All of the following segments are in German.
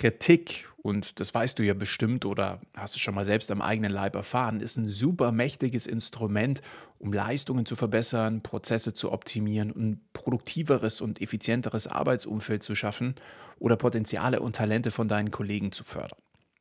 Kritik, und das weißt du ja bestimmt oder hast es schon mal selbst am eigenen Leib erfahren, ist ein super mächtiges Instrument, um Leistungen zu verbessern, Prozesse zu optimieren und ein produktiveres und effizienteres Arbeitsumfeld zu schaffen oder Potenziale und Talente von deinen Kollegen zu fördern.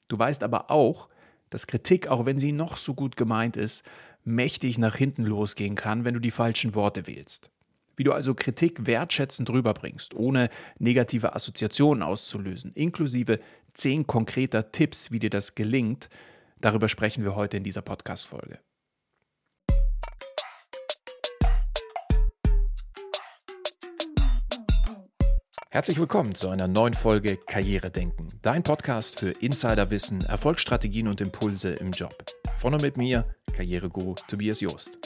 Du weißt aber auch, dass Kritik, auch wenn sie noch so gut gemeint ist, mächtig nach hinten losgehen kann, wenn du die falschen Worte wählst. Wie du also Kritik wertschätzend rüberbringst, ohne negative Assoziationen auszulösen, inklusive zehn konkreter Tipps, wie dir das gelingt, darüber sprechen wir heute in dieser Podcast-Folge. Herzlich willkommen zu einer neuen Folge Karriere denken, dein Podcast für Insiderwissen, Erfolgsstrategien und Impulse im Job. Von und mit mir, Karriereguru Tobias Joost.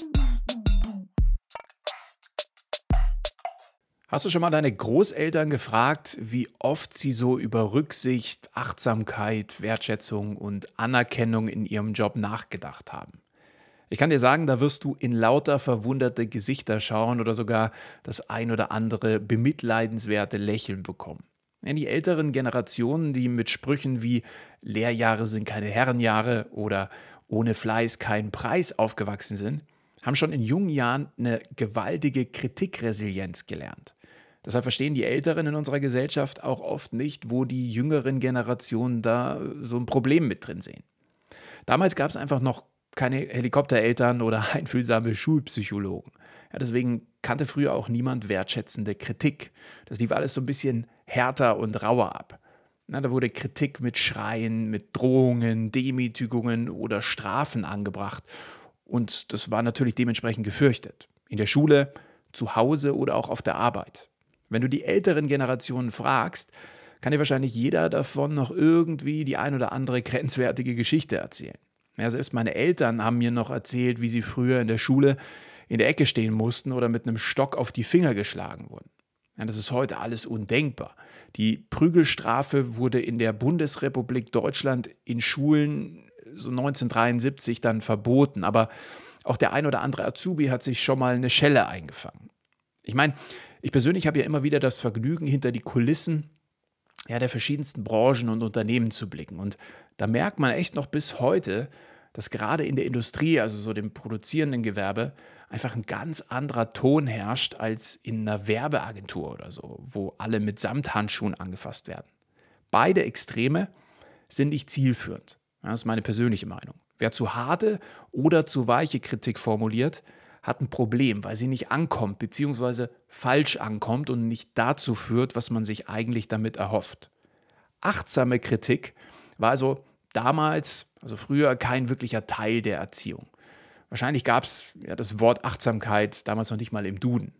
Hast du schon mal deine Großeltern gefragt, wie oft sie so über Rücksicht, Achtsamkeit, Wertschätzung und Anerkennung in ihrem Job nachgedacht haben? Ich kann dir sagen, da wirst du in lauter verwunderte Gesichter schauen oder sogar das ein oder andere bemitleidenswerte Lächeln bekommen. Die älteren Generationen, die mit Sprüchen wie Lehrjahre sind keine Herrenjahre oder ohne Fleiß kein Preis aufgewachsen sind, haben schon in jungen Jahren eine gewaltige Kritikresilienz gelernt. Deshalb verstehen die Älteren in unserer Gesellschaft auch oft nicht, wo die jüngeren Generationen da so ein Problem mit drin sehen. Damals gab es einfach noch keine Helikoptereltern oder einfühlsame Schulpsychologen. Ja, deswegen kannte früher auch niemand wertschätzende Kritik. Das lief alles so ein bisschen härter und rauer ab. Na, da wurde Kritik mit Schreien, mit Drohungen, Demütigungen oder Strafen angebracht. Und das war natürlich dementsprechend gefürchtet. In der Schule, zu Hause oder auch auf der Arbeit. Wenn du die älteren Generationen fragst, kann dir wahrscheinlich jeder davon noch irgendwie die ein oder andere grenzwertige Geschichte erzählen. Ja, selbst meine Eltern haben mir noch erzählt, wie sie früher in der Schule in der Ecke stehen mussten oder mit einem Stock auf die Finger geschlagen wurden. Ja, das ist heute alles undenkbar. Die Prügelstrafe wurde in der Bundesrepublik Deutschland in Schulen so 1973 dann verboten, aber auch der ein oder andere Azubi hat sich schon mal eine Schelle eingefangen. Ich meine, ich persönlich habe ja immer wieder das Vergnügen, hinter die Kulissen ja, der verschiedensten Branchen und Unternehmen zu blicken. Und da merkt man echt noch bis heute, dass gerade in der Industrie, also so dem produzierenden Gewerbe, einfach ein ganz anderer Ton herrscht als in einer Werbeagentur oder so, wo alle mit Samthandschuhen angefasst werden. Beide Extreme sind nicht zielführend. Das ist meine persönliche Meinung. Wer zu harte oder zu weiche Kritik formuliert, hat ein Problem, weil sie nicht ankommt, beziehungsweise falsch ankommt und nicht dazu führt, was man sich eigentlich damit erhofft. Achtsame Kritik war also damals, also früher, kein wirklicher Teil der Erziehung. Wahrscheinlich gab es ja, das Wort Achtsamkeit damals noch nicht mal im Duden.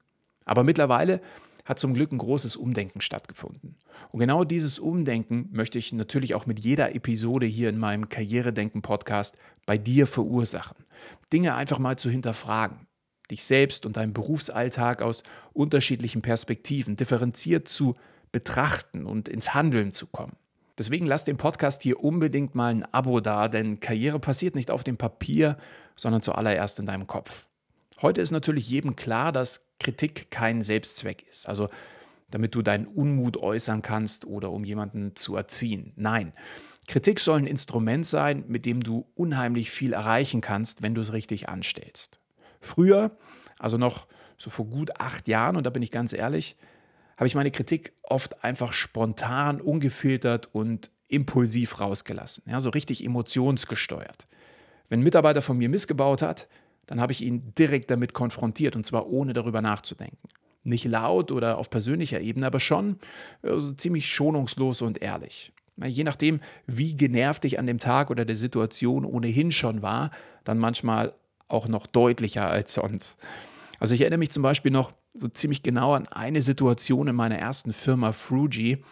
Aber mittlerweile hat zum Glück ein großes Umdenken stattgefunden. Und genau dieses Umdenken möchte ich natürlich auch mit jeder Episode hier in meinem Karrieredenken-Podcast bei dir verursachen. Dinge einfach mal zu hinterfragen dich selbst und deinen Berufsalltag aus unterschiedlichen Perspektiven differenziert zu betrachten und ins Handeln zu kommen. Deswegen lass dem Podcast hier unbedingt mal ein Abo da, denn Karriere passiert nicht auf dem Papier, sondern zuallererst in deinem Kopf. Heute ist natürlich jedem klar, dass Kritik kein Selbstzweck ist, also damit du deinen Unmut äußern kannst oder um jemanden zu erziehen. Nein, Kritik soll ein Instrument sein, mit dem du unheimlich viel erreichen kannst, wenn du es richtig anstellst. Früher, also noch so vor gut acht Jahren, und da bin ich ganz ehrlich, habe ich meine Kritik oft einfach spontan, ungefiltert und impulsiv rausgelassen. Ja, so richtig emotionsgesteuert. Wenn ein Mitarbeiter von mir missgebaut hat, dann habe ich ihn direkt damit konfrontiert und zwar ohne darüber nachzudenken. Nicht laut oder auf persönlicher Ebene, aber schon also ziemlich schonungslos und ehrlich. Je nachdem, wie genervt ich an dem Tag oder der Situation ohnehin schon war, dann manchmal auch noch deutlicher als sonst. Also ich erinnere mich zum Beispiel noch so ziemlich genau an eine Situation in meiner ersten Firma Fruji,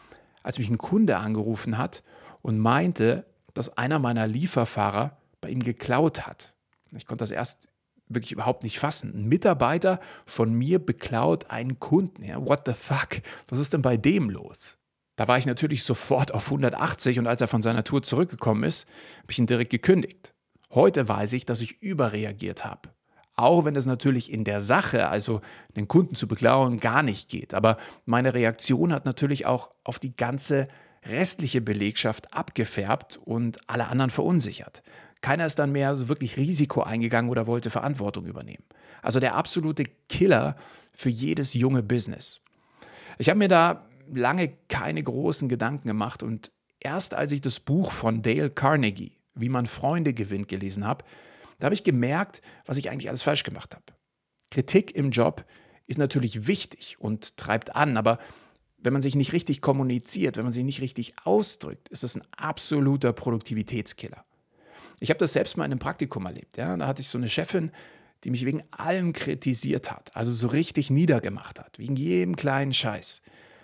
als mich ein Kunde angerufen hat und meinte, dass einer meiner Lieferfahrer bei ihm geklaut hat. Ich konnte das erst wirklich überhaupt nicht fassen. Ein Mitarbeiter von mir beklaut einen Kunden. Ja, what the fuck? Was ist denn bei dem los? Da war ich natürlich sofort auf 180 und als er von seiner Tour zurückgekommen ist, habe ich ihn direkt gekündigt. Heute weiß ich, dass ich überreagiert habe. Auch wenn es natürlich in der Sache, also den Kunden zu beklauen, gar nicht geht. Aber meine Reaktion hat natürlich auch auf die ganze restliche Belegschaft abgefärbt und alle anderen verunsichert. Keiner ist dann mehr so wirklich Risiko eingegangen oder wollte Verantwortung übernehmen. Also der absolute Killer für jedes junge Business. Ich habe mir da lange keine großen Gedanken gemacht und erst als ich das Buch von Dale Carnegie, Wie man Freunde gewinnt, gelesen habe, da habe ich gemerkt, was ich eigentlich alles falsch gemacht habe. Kritik im Job ist natürlich wichtig und treibt an, aber wenn man sich nicht richtig kommuniziert, wenn man sich nicht richtig ausdrückt, ist das ein absoluter Produktivitätskiller. Ich habe das selbst mal in einem Praktikum erlebt. Ja? Da hatte ich so eine Chefin, die mich wegen allem kritisiert hat, also so richtig niedergemacht hat, wegen jedem kleinen Scheiß.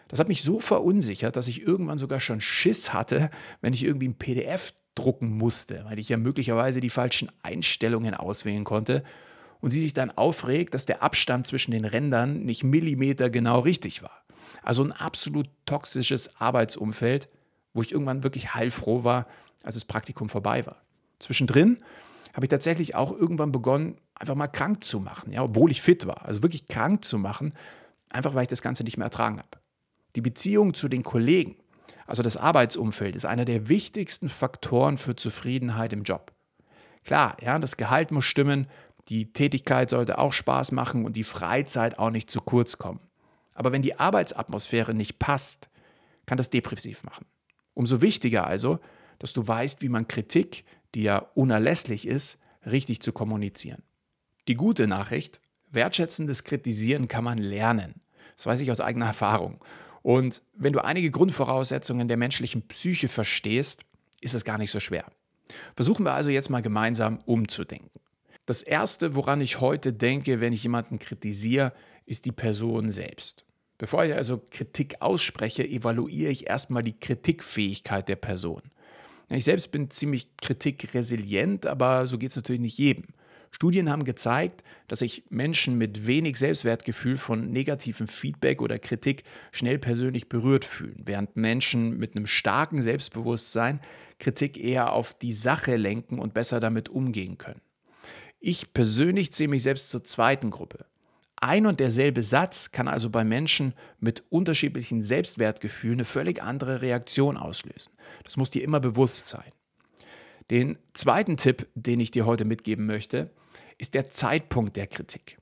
Das hat mich so verunsichert, dass ich irgendwann sogar schon Schiss hatte, wenn ich irgendwie ein PDF drucken musste, weil ich ja möglicherweise die falschen Einstellungen auswählen konnte und sie sich dann aufregt, dass der Abstand zwischen den Rändern nicht Millimeter genau richtig war. Also ein absolut toxisches Arbeitsumfeld, wo ich irgendwann wirklich heilfroh war, als das Praktikum vorbei war. Zwischendrin habe ich tatsächlich auch irgendwann begonnen, einfach mal krank zu machen, ja, obwohl ich fit war. Also wirklich krank zu machen, einfach weil ich das Ganze nicht mehr ertragen habe. Die Beziehung zu den Kollegen, also das Arbeitsumfeld, ist einer der wichtigsten Faktoren für Zufriedenheit im Job. Klar, ja, das Gehalt muss stimmen, die Tätigkeit sollte auch Spaß machen und die Freizeit auch nicht zu kurz kommen. Aber wenn die Arbeitsatmosphäre nicht passt, kann das depressiv machen. Umso wichtiger also, dass du weißt, wie man Kritik, die ja unerlässlich ist, richtig zu kommunizieren. Die gute Nachricht, wertschätzendes Kritisieren kann man lernen. Das weiß ich aus eigener Erfahrung. Und wenn du einige Grundvoraussetzungen der menschlichen Psyche verstehst, ist es gar nicht so schwer. Versuchen wir also jetzt mal gemeinsam umzudenken. Das Erste, woran ich heute denke, wenn ich jemanden kritisiere, ist die Person selbst. Bevor ich also Kritik ausspreche, evaluiere ich erstmal die Kritikfähigkeit der Person. Ich selbst bin ziemlich kritikresilient, aber so geht es natürlich nicht jedem. Studien haben gezeigt, dass sich Menschen mit wenig Selbstwertgefühl von negativem Feedback oder Kritik schnell persönlich berührt fühlen, während Menschen mit einem starken Selbstbewusstsein Kritik eher auf die Sache lenken und besser damit umgehen können. Ich persönlich zähle mich selbst zur zweiten Gruppe. Ein und derselbe Satz kann also bei Menschen mit unterschiedlichen Selbstwertgefühlen eine völlig andere Reaktion auslösen. Das muss dir immer bewusst sein. Den zweiten Tipp, den ich dir heute mitgeben möchte, ist der Zeitpunkt der Kritik.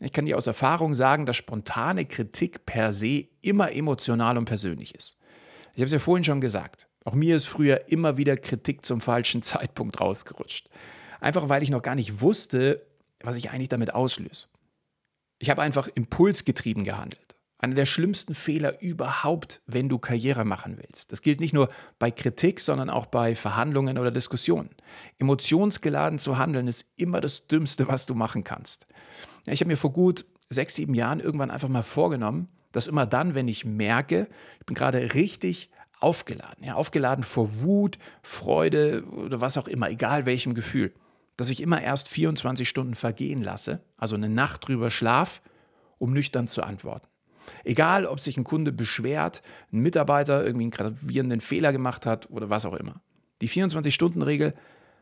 Ich kann dir aus Erfahrung sagen, dass spontane Kritik per se immer emotional und persönlich ist. Ich habe es ja vorhin schon gesagt. Auch mir ist früher immer wieder Kritik zum falschen Zeitpunkt rausgerutscht. Einfach weil ich noch gar nicht wusste, was ich eigentlich damit auslöse. Ich habe einfach impulsgetrieben gehandelt. Einer der schlimmsten Fehler überhaupt, wenn du Karriere machen willst. Das gilt nicht nur bei Kritik, sondern auch bei Verhandlungen oder Diskussionen. Emotionsgeladen zu handeln ist immer das Dümmste, was du machen kannst. Ich habe mir vor gut sechs, sieben Jahren irgendwann einfach mal vorgenommen, dass immer dann, wenn ich merke, ich bin gerade richtig aufgeladen, ja, aufgeladen vor Wut, Freude oder was auch immer, egal welchem Gefühl, dass ich immer erst 24 Stunden vergehen lasse, also eine Nacht drüber schlaf, um nüchtern zu antworten. Egal, ob sich ein Kunde beschwert, ein Mitarbeiter irgendwie einen gravierenden Fehler gemacht hat oder was auch immer. Die 24-Stunden-Regel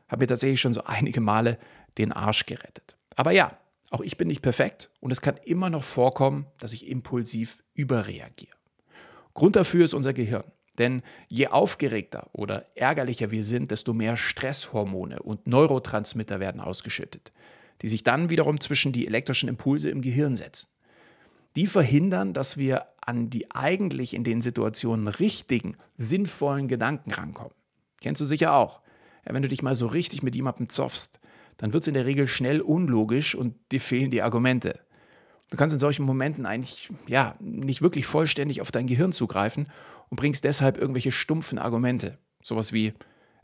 hat mir tatsächlich schon so einige Male den Arsch gerettet. Aber ja, auch ich bin nicht perfekt und es kann immer noch vorkommen, dass ich impulsiv überreagiere. Grund dafür ist unser Gehirn. Denn je aufgeregter oder ärgerlicher wir sind, desto mehr Stresshormone und Neurotransmitter werden ausgeschüttet, die sich dann wiederum zwischen die elektrischen Impulse im Gehirn setzen. Die verhindern, dass wir an die eigentlich in den Situationen richtigen, sinnvollen Gedanken rankommen. Kennst du sicher auch. Ja, wenn du dich mal so richtig mit jemandem zoffst, dann wird es in der Regel schnell unlogisch und dir fehlen die Argumente. Du kannst in solchen Momenten eigentlich ja nicht wirklich vollständig auf dein Gehirn zugreifen und bringst deshalb irgendwelche stumpfen Argumente. Sowas wie,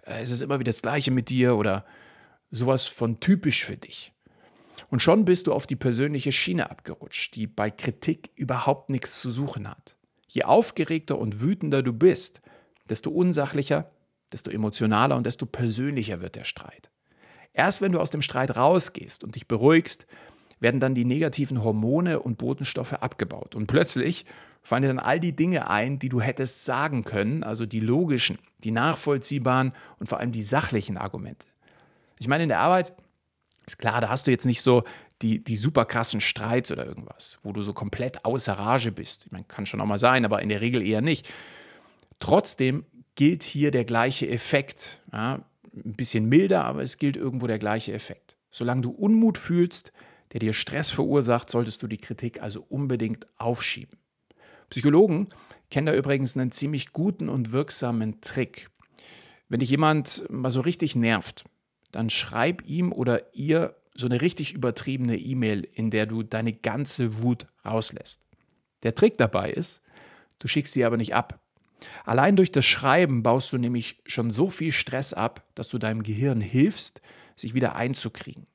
äh, es ist immer wieder das Gleiche mit dir oder sowas von typisch für dich. Und schon bist du auf die persönliche Schiene abgerutscht, die bei Kritik überhaupt nichts zu suchen hat. Je aufgeregter und wütender du bist, desto unsachlicher, desto emotionaler und desto persönlicher wird der Streit. Erst wenn du aus dem Streit rausgehst und dich beruhigst, werden dann die negativen Hormone und Botenstoffe abgebaut. Und plötzlich fallen dir dann all die Dinge ein, die du hättest sagen können, also die logischen, die nachvollziehbaren und vor allem die sachlichen Argumente. Ich meine, in der Arbeit ist klar, da hast du jetzt nicht so die, die super krassen Streits oder irgendwas, wo du so komplett außer Rage bist. Ich meine, kann schon auch mal sein, aber in der Regel eher nicht. Trotzdem gilt hier der gleiche Effekt. Ja, ein bisschen milder, aber es gilt irgendwo der gleiche Effekt. Solange du Unmut fühlst, der dir Stress verursacht, solltest du die Kritik also unbedingt aufschieben. Psychologen kennen da übrigens einen ziemlich guten und wirksamen Trick. Wenn dich jemand mal so richtig nervt, dann schreib ihm oder ihr so eine richtig übertriebene E-Mail, in der du deine ganze Wut rauslässt. Der Trick dabei ist, du schickst sie aber nicht ab. Allein durch das Schreiben baust du nämlich schon so viel Stress ab, dass du deinem Gehirn hilfst, sich wieder einzukriegen.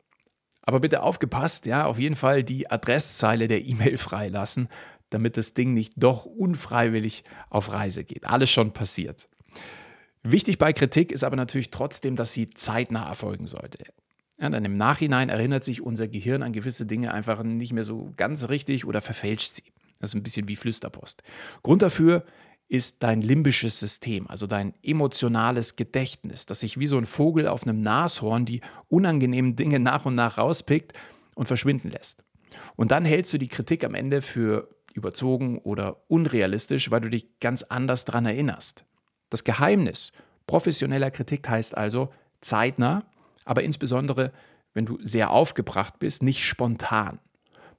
Aber bitte aufgepasst, ja, auf jeden Fall die Adresszeile der E-Mail freilassen, damit das Ding nicht doch unfreiwillig auf Reise geht. Alles schon passiert. Wichtig bei Kritik ist aber natürlich trotzdem, dass sie zeitnah erfolgen sollte. Ja, dann im Nachhinein erinnert sich unser Gehirn an gewisse Dinge einfach nicht mehr so ganz richtig oder verfälscht sie. Das ist ein bisschen wie Flüsterpost. Grund dafür ist dein limbisches System, also dein emotionales Gedächtnis, das sich wie so ein Vogel auf einem Nashorn die unangenehmen Dinge nach und nach rauspickt und verschwinden lässt. Und dann hältst du die Kritik am Ende für überzogen oder unrealistisch, weil du dich ganz anders daran erinnerst. Das Geheimnis professioneller Kritik heißt also zeitnah, aber insbesondere, wenn du sehr aufgebracht bist, nicht spontan.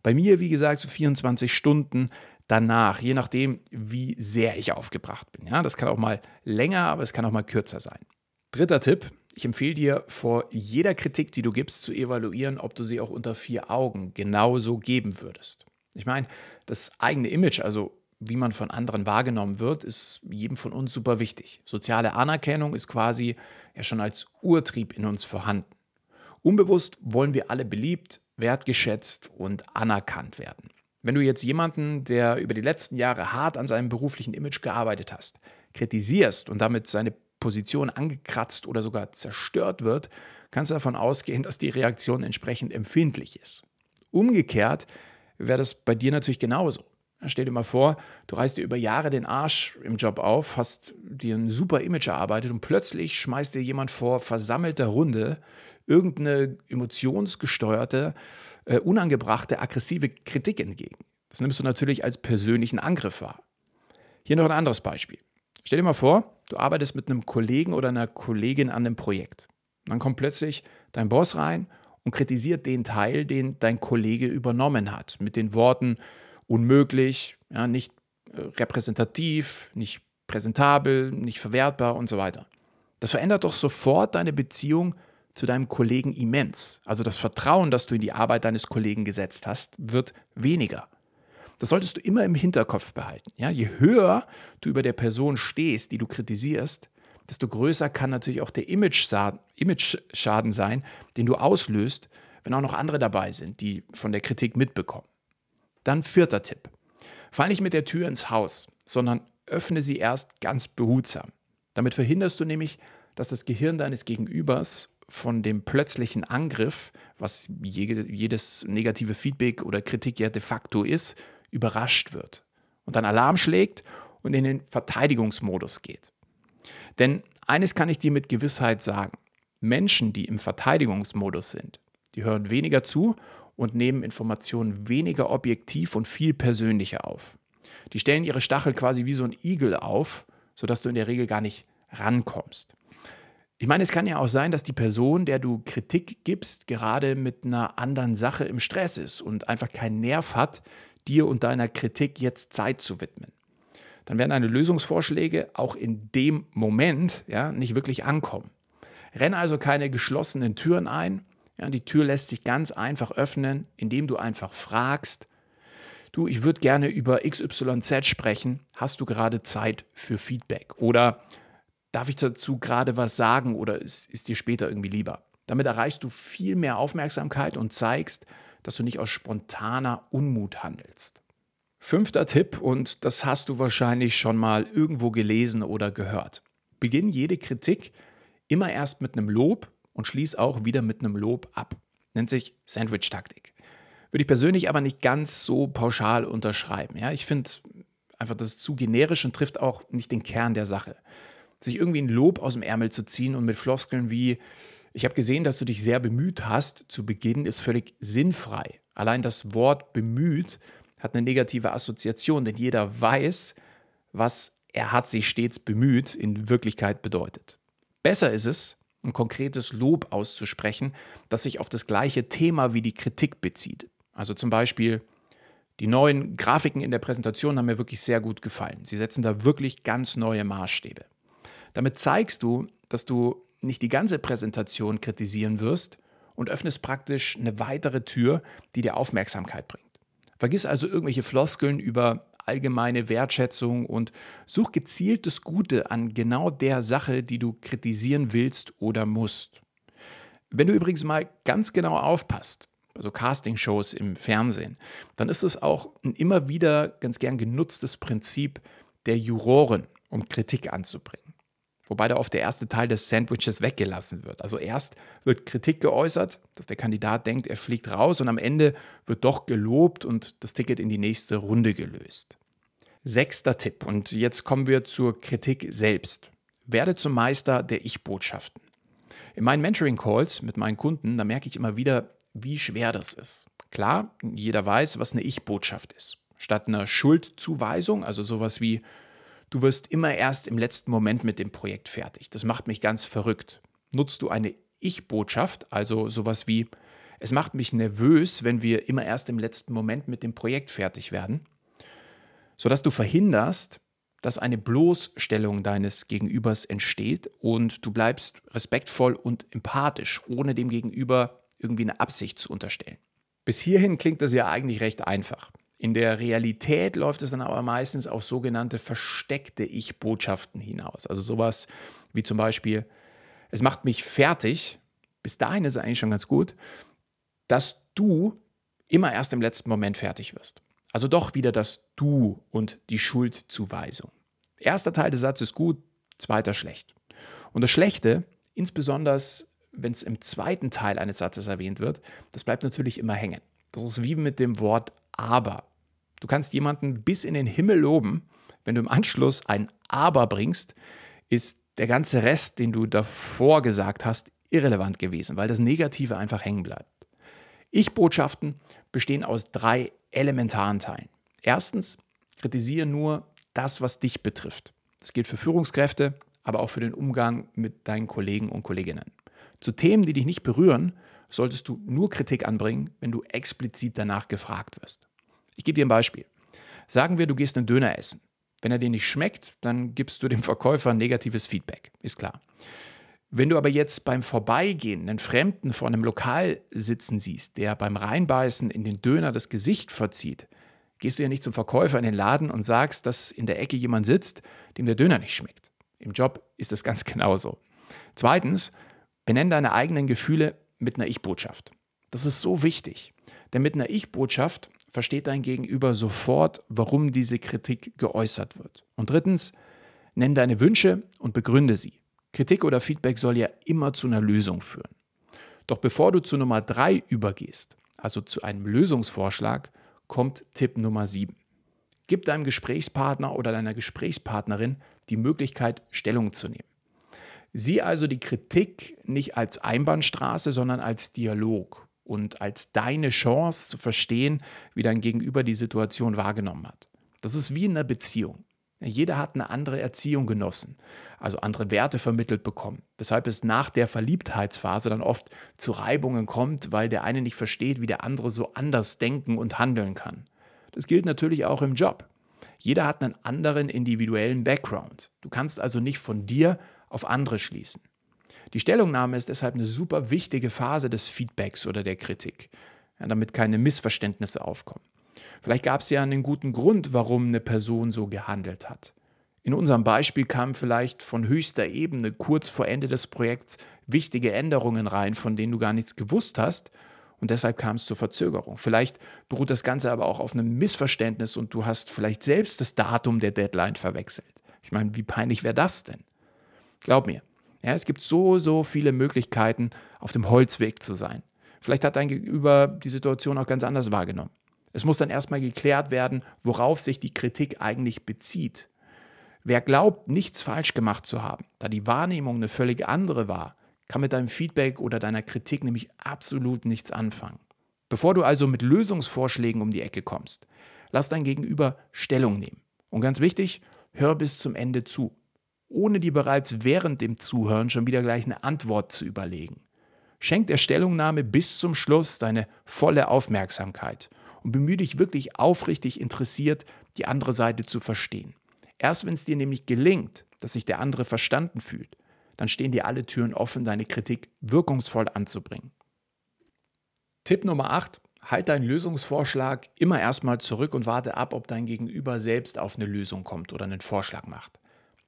Bei mir, wie gesagt, so 24 Stunden danach, je nachdem, wie sehr ich aufgebracht bin. Ja, das kann auch mal länger, aber es kann auch mal kürzer sein. Dritter Tipp. Ich empfehle dir, vor jeder Kritik, die du gibst, zu evaluieren, ob du sie auch unter vier Augen genauso geben würdest. Ich meine, das eigene Image, also wie man von anderen wahrgenommen wird, ist jedem von uns super wichtig. Soziale Anerkennung ist quasi ja schon als Urtrieb in uns vorhanden. Unbewusst wollen wir alle beliebt, wertgeschätzt und anerkannt werden. Wenn du jetzt jemanden, der über die letzten Jahre hart an seinem beruflichen Image gearbeitet hast, kritisierst und damit seine Position angekratzt oder sogar zerstört wird, kannst du davon ausgehen, dass die Reaktion entsprechend empfindlich ist. Umgekehrt wäre das bei dir natürlich genauso. Stell dir mal vor, du reißt dir über Jahre den Arsch im Job auf, hast dir ein super Image erarbeitet und plötzlich schmeißt dir jemand vor versammelter Runde irgendeine emotionsgesteuerte, äh, unangebrachte, aggressive Kritik entgegen. Das nimmst du natürlich als persönlichen Angriff wahr. Hier noch ein anderes Beispiel. Stell dir mal vor, du arbeitest mit einem Kollegen oder einer Kollegin an einem Projekt. dann kommt plötzlich dein Boss rein und kritisiert den Teil, den dein Kollege übernommen hat, mit den Worten, unmöglich, ja, nicht äh, repräsentativ, nicht präsentabel, nicht verwertbar und so weiter. Das verändert doch sofort deine Beziehung zu deinem Kollegen immens. Also das Vertrauen, das du in die Arbeit deines Kollegen gesetzt hast, wird weniger. Das solltest du immer im Hinterkopf behalten. Ja, je höher du über der Person stehst, die du kritisierst, desto größer kann natürlich auch der Image-Schaden sein, den du auslöst, wenn auch noch andere dabei sind, die von der Kritik mitbekommen. Dann vierter Tipp. Fall nicht mit der Tür ins Haus, sondern öffne sie erst ganz behutsam. Damit verhinderst du nämlich, dass das Gehirn deines Gegenübers von dem plötzlichen Angriff, was jedes negative Feedback oder Kritik ja de facto ist, überrascht wird und dann Alarm schlägt und in den Verteidigungsmodus geht. Denn eines kann ich dir mit Gewissheit sagen. Menschen, die im Verteidigungsmodus sind, die hören weniger zu und nehmen Informationen weniger objektiv und viel persönlicher auf. Die stellen ihre Stachel quasi wie so ein Igel auf, sodass du in der Regel gar nicht rankommst. Ich meine, es kann ja auch sein, dass die Person, der du Kritik gibst, gerade mit einer anderen Sache im Stress ist und einfach keinen Nerv hat, dir und deiner Kritik jetzt Zeit zu widmen. Dann werden deine Lösungsvorschläge auch in dem Moment ja, nicht wirklich ankommen. Renn also keine geschlossenen Türen ein, ja, die Tür lässt sich ganz einfach öffnen, indem du einfach fragst, du, ich würde gerne über XYZ sprechen, hast du gerade Zeit für Feedback? Oder darf ich dazu gerade was sagen oder ist, ist dir später irgendwie lieber? Damit erreichst du viel mehr Aufmerksamkeit und zeigst, dass du nicht aus spontaner Unmut handelst. Fünfter Tipp, und das hast du wahrscheinlich schon mal irgendwo gelesen oder gehört. Beginn jede Kritik immer erst mit einem Lob und schließ auch wieder mit einem Lob ab. Nennt sich Sandwich-Taktik. Würde ich persönlich aber nicht ganz so pauschal unterschreiben. Ja, ich finde einfach, das ist zu generisch und trifft auch nicht den Kern der Sache. Sich irgendwie ein Lob aus dem Ärmel zu ziehen und mit Floskeln wie, ich habe gesehen, dass du dich sehr bemüht hast, zu Beginn ist völlig sinnfrei. Allein das Wort bemüht hat eine negative Assoziation, denn jeder weiß, was er hat sich stets bemüht in Wirklichkeit bedeutet. Besser ist es, ein konkretes Lob auszusprechen, das sich auf das gleiche Thema wie die Kritik bezieht. Also zum Beispiel, die neuen Grafiken in der Präsentation haben mir wirklich sehr gut gefallen. Sie setzen da wirklich ganz neue Maßstäbe. Damit zeigst du, dass du nicht die ganze Präsentation kritisieren wirst und öffnest praktisch eine weitere Tür, die dir Aufmerksamkeit bringt. Vergiss also irgendwelche Floskeln über allgemeine Wertschätzung und such gezielt das Gute an genau der Sache, die du kritisieren willst oder musst. Wenn du übrigens mal ganz genau aufpasst, also Castingshows im Fernsehen, dann ist es auch ein immer wieder ganz gern genutztes Prinzip der Juroren, um Kritik anzubringen. Wobei da oft der erste Teil des Sandwiches weggelassen wird. Also erst wird Kritik geäußert, dass der Kandidat denkt, er fliegt raus und am Ende wird doch gelobt und das Ticket in die nächste Runde gelöst. Sechster Tipp und jetzt kommen wir zur Kritik selbst. Werde zum Meister der Ich-Botschaften. In meinen Mentoring-Calls mit meinen Kunden, da merke ich immer wieder, wie schwer das ist. Klar, jeder weiß, was eine Ich-Botschaft ist. Statt einer Schuldzuweisung, also sowas wie, du wirst immer erst im letzten Moment mit dem Projekt fertig. Das macht mich ganz verrückt. Nutzt du eine Ich-Botschaft, also sowas wie, es macht mich nervös, wenn wir immer erst im letzten Moment mit dem Projekt fertig werden, sodass du verhinderst, dass eine Bloßstellung deines Gegenübers entsteht und du bleibst respektvoll und empathisch, ohne dem Gegenüber irgendwie eine Absicht zu unterstellen. Bis hierhin klingt das ja eigentlich recht einfach. In der Realität läuft es dann aber meistens auf sogenannte versteckte Ich-Botschaften hinaus. Also sowas wie zum Beispiel, es macht mich fertig, bis dahin ist es eigentlich schon ganz gut, dass du immer erst im letzten Moment fertig wirst. Also doch wieder das Du und die Schuldzuweisung. Erster Teil des Satzes gut, zweiter schlecht. Und das Schlechte, insbesondere wenn es im zweiten Teil eines Satzes erwähnt wird, das bleibt natürlich immer hängen. Das ist wie mit dem Wort aber. Du kannst jemanden bis in den Himmel loben, wenn du im Anschluss ein aber bringst, ist der ganze Rest, den du davor gesagt hast, irrelevant gewesen, weil das Negative einfach hängen bleibt. Ich-Botschaften bestehen aus drei elementaren Teilen. Erstens, kritisiere nur das, was dich betrifft. Das gilt für Führungskräfte, aber auch für den Umgang mit deinen Kollegen und Kolleginnen. Zu Themen, die dich nicht berühren, solltest du nur Kritik anbringen, wenn du explizit danach gefragt wirst. Ich gebe dir ein Beispiel. Sagen wir, du gehst einen Döner essen. Wenn er dir nicht schmeckt, dann gibst du dem Verkäufer negatives Feedback, ist klar. Wenn du aber jetzt beim Vorbeigehen einen Fremden vor einem Lokal sitzen siehst, der beim Reinbeißen in den Döner das Gesicht verzieht, gehst du ja nicht zum Verkäufer in den Laden und sagst, dass in der Ecke jemand sitzt, dem der Döner nicht schmeckt. Im Job ist das ganz genauso. Zweitens, Benenn deine eigenen Gefühle mit einer Ich-Botschaft. Das ist so wichtig, denn mit einer Ich-Botschaft versteht dein Gegenüber sofort, warum diese Kritik geäußert wird. Und drittens, nenn deine Wünsche und begründe sie. Kritik oder Feedback soll ja immer zu einer Lösung führen. Doch bevor du zu Nummer drei übergehst, also zu einem Lösungsvorschlag, kommt Tipp Nummer sieben. Gib deinem Gesprächspartner oder deiner Gesprächspartnerin die Möglichkeit, Stellung zu nehmen. Sieh also die Kritik nicht als Einbahnstraße, sondern als Dialog und als deine Chance zu verstehen, wie dein Gegenüber die Situation wahrgenommen hat. Das ist wie in einer Beziehung. Jeder hat eine andere Erziehung genossen, also andere Werte vermittelt bekommen, weshalb es nach der Verliebtheitsphase dann oft zu Reibungen kommt, weil der eine nicht versteht, wie der andere so anders denken und handeln kann. Das gilt natürlich auch im Job. Jeder hat einen anderen individuellen Background. Du kannst also nicht von dir auf andere schließen. Die Stellungnahme ist deshalb eine super wichtige Phase des Feedbacks oder der Kritik, ja, damit keine Missverständnisse aufkommen. Vielleicht gab es ja einen guten Grund, warum eine Person so gehandelt hat. In unserem Beispiel kamen vielleicht von höchster Ebene kurz vor Ende des Projekts wichtige Änderungen rein, von denen du gar nichts gewusst hast und deshalb kam es zur Verzögerung. Vielleicht beruht das Ganze aber auch auf einem Missverständnis und du hast vielleicht selbst das Datum der Deadline verwechselt. Ich meine, wie peinlich wäre das denn? Glaub mir, ja, es gibt so, so viele Möglichkeiten, auf dem Holzweg zu sein. Vielleicht hat dein Gegenüber die Situation auch ganz anders wahrgenommen. Es muss dann erstmal geklärt werden, worauf sich die Kritik eigentlich bezieht. Wer glaubt, nichts falsch gemacht zu haben, da die Wahrnehmung eine völlig andere war, kann mit deinem Feedback oder deiner Kritik nämlich absolut nichts anfangen. Bevor du also mit Lösungsvorschlägen um die Ecke kommst, lass dein Gegenüber Stellung nehmen. Und ganz wichtig, hör bis zum Ende zu, ohne dir bereits während dem Zuhören schon wieder gleich eine Antwort zu überlegen. Schenk der Stellungnahme bis zum Schluss deine volle Aufmerksamkeit und bemühe dich wirklich aufrichtig interessiert, die andere Seite zu verstehen. Erst wenn es dir nämlich gelingt, dass sich der andere verstanden fühlt, dann stehen dir alle Türen offen, deine Kritik wirkungsvoll anzubringen. Tipp Nummer 8. Halt deinen Lösungsvorschlag immer erstmal zurück und warte ab, ob dein Gegenüber selbst auf eine Lösung kommt oder einen Vorschlag macht.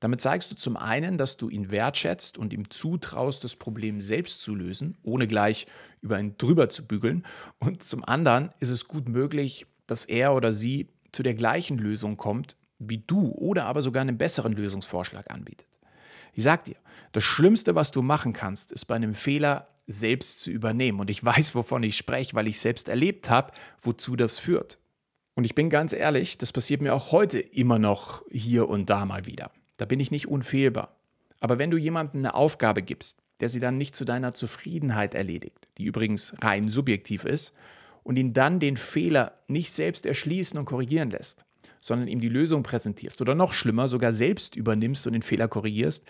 Damit zeigst du zum einen, dass du ihn wertschätzt und ihm zutraust, das Problem selbst zu lösen, ohne gleich über ihn drüber zu bügeln. Und zum anderen ist es gut möglich, dass er oder sie zu der gleichen Lösung kommt, wie du oder aber sogar einen besseren Lösungsvorschlag anbietet. Ich sag dir, das Schlimmste, was du machen kannst, ist bei einem Fehler selbst zu übernehmen. Und ich weiß, wovon ich spreche, weil ich selbst erlebt habe, wozu das führt. Und ich bin ganz ehrlich, das passiert mir auch heute immer noch hier und da mal wieder. Da bin ich nicht unfehlbar. Aber wenn du jemandem eine Aufgabe gibst, der sie dann nicht zu deiner Zufriedenheit erledigt, die übrigens rein subjektiv ist, und ihn dann den Fehler nicht selbst erschließen und korrigieren lässt, sondern ihm die Lösung präsentierst oder noch schlimmer, sogar selbst übernimmst und den Fehler korrigierst,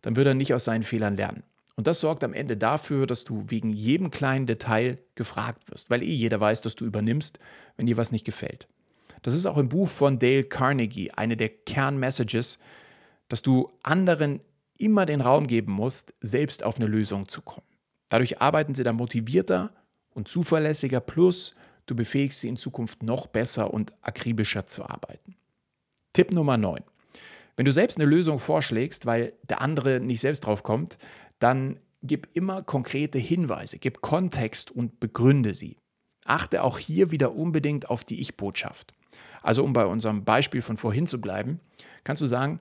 dann wird er nicht aus seinen Fehlern lernen. Und das sorgt am Ende dafür, dass du wegen jedem kleinen Detail gefragt wirst, weil eh jeder weiß, dass du übernimmst, wenn dir was nicht gefällt. Das ist auch im Buch von Dale Carnegie eine der Kernmessages, dass du anderen immer den Raum geben musst, selbst auf eine Lösung zu kommen. Dadurch arbeiten sie dann motivierter und zuverlässiger, plus du befähigst sie in Zukunft noch besser und akribischer zu arbeiten. Tipp Nummer 9. Wenn du selbst eine Lösung vorschlägst, weil der andere nicht selbst drauf kommt, dann gib immer konkrete Hinweise, gib Kontext und begründe sie. Achte auch hier wieder unbedingt auf die Ich-Botschaft. Also um bei unserem Beispiel von vorhin zu bleiben, kannst du sagen,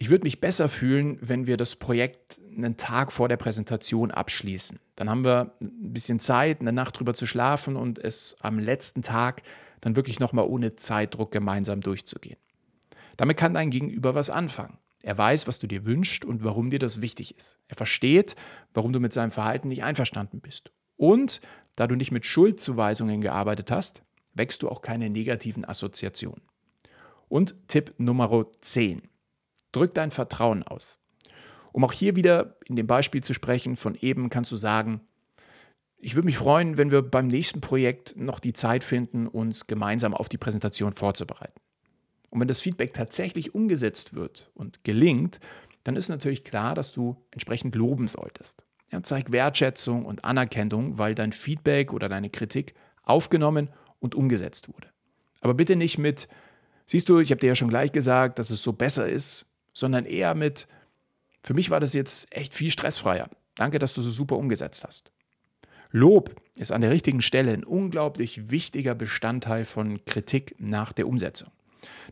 ich würde mich besser fühlen, wenn wir das Projekt einen Tag vor der Präsentation abschließen. Dann haben wir ein bisschen Zeit, eine Nacht drüber zu schlafen und es am letzten Tag dann wirklich nochmal ohne Zeitdruck gemeinsam durchzugehen. Damit kann dein Gegenüber was anfangen. Er weiß, was du dir wünschst und warum dir das wichtig ist. Er versteht, warum du mit seinem Verhalten nicht einverstanden bist. Und da du nicht mit Schuldzuweisungen gearbeitet hast, wächst du auch keine negativen Assoziationen. Und Tipp Nummer 10. Drück dein Vertrauen aus. Um auch hier wieder in dem Beispiel zu sprechen, von eben kannst du sagen, ich würde mich freuen, wenn wir beim nächsten Projekt noch die Zeit finden, uns gemeinsam auf die Präsentation vorzubereiten. Und wenn das Feedback tatsächlich umgesetzt wird und gelingt, dann ist natürlich klar, dass du entsprechend loben solltest. Ja, zeig Wertschätzung und Anerkennung, weil dein Feedback oder deine Kritik aufgenommen und umgesetzt wurde. Aber bitte nicht mit, siehst du, ich habe dir ja schon gleich gesagt, dass es so besser ist, sondern eher mit, für mich war das jetzt echt viel stressfreier. Danke, dass du so super umgesetzt hast. Lob ist an der richtigen Stelle ein unglaublich wichtiger Bestandteil von Kritik nach der Umsetzung.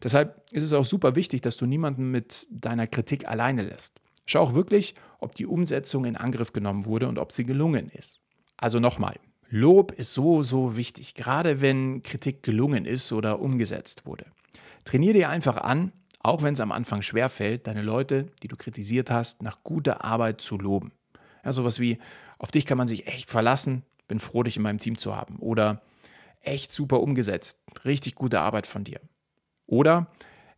Deshalb ist es auch super wichtig, dass du niemanden mit deiner Kritik alleine lässt. Schau auch wirklich, ob die Umsetzung in Angriff genommen wurde und ob sie gelungen ist. Also nochmal, Lob ist so, so wichtig, gerade wenn Kritik gelungen ist oder umgesetzt wurde. Trainier dir einfach an, auch wenn es am Anfang schwer fällt, deine Leute, die du kritisiert hast, nach guter Arbeit zu loben. Ja, sowas wie, auf dich kann man sich echt verlassen, bin froh, dich in meinem Team zu haben. Oder echt super umgesetzt, richtig gute Arbeit von dir. Oder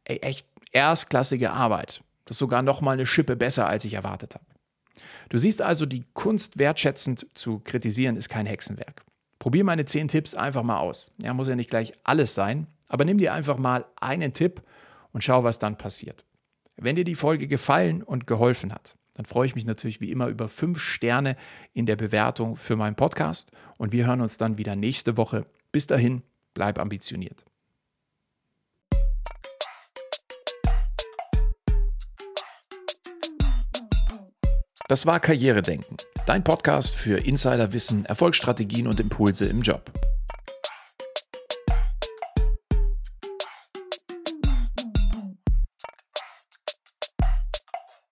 ey, echt erstklassige Arbeit, das ist sogar noch mal eine Schippe besser, als ich erwartet habe. Du siehst also, die Kunst wertschätzend zu kritisieren ist kein Hexenwerk. Probier meine zehn Tipps einfach mal aus. Ja, muss ja nicht gleich alles sein, aber nimm dir einfach mal einen Tipp und schau, was dann passiert. Wenn dir die Folge gefallen und geholfen hat, dann freue ich mich natürlich wie immer über fünf Sterne in der Bewertung für meinen Podcast und wir hören uns dann wieder nächste Woche. Bis dahin, bleib ambitioniert. Das war Karrieredenken, dein Podcast für Insiderwissen, Erfolgsstrategien und Impulse im Job.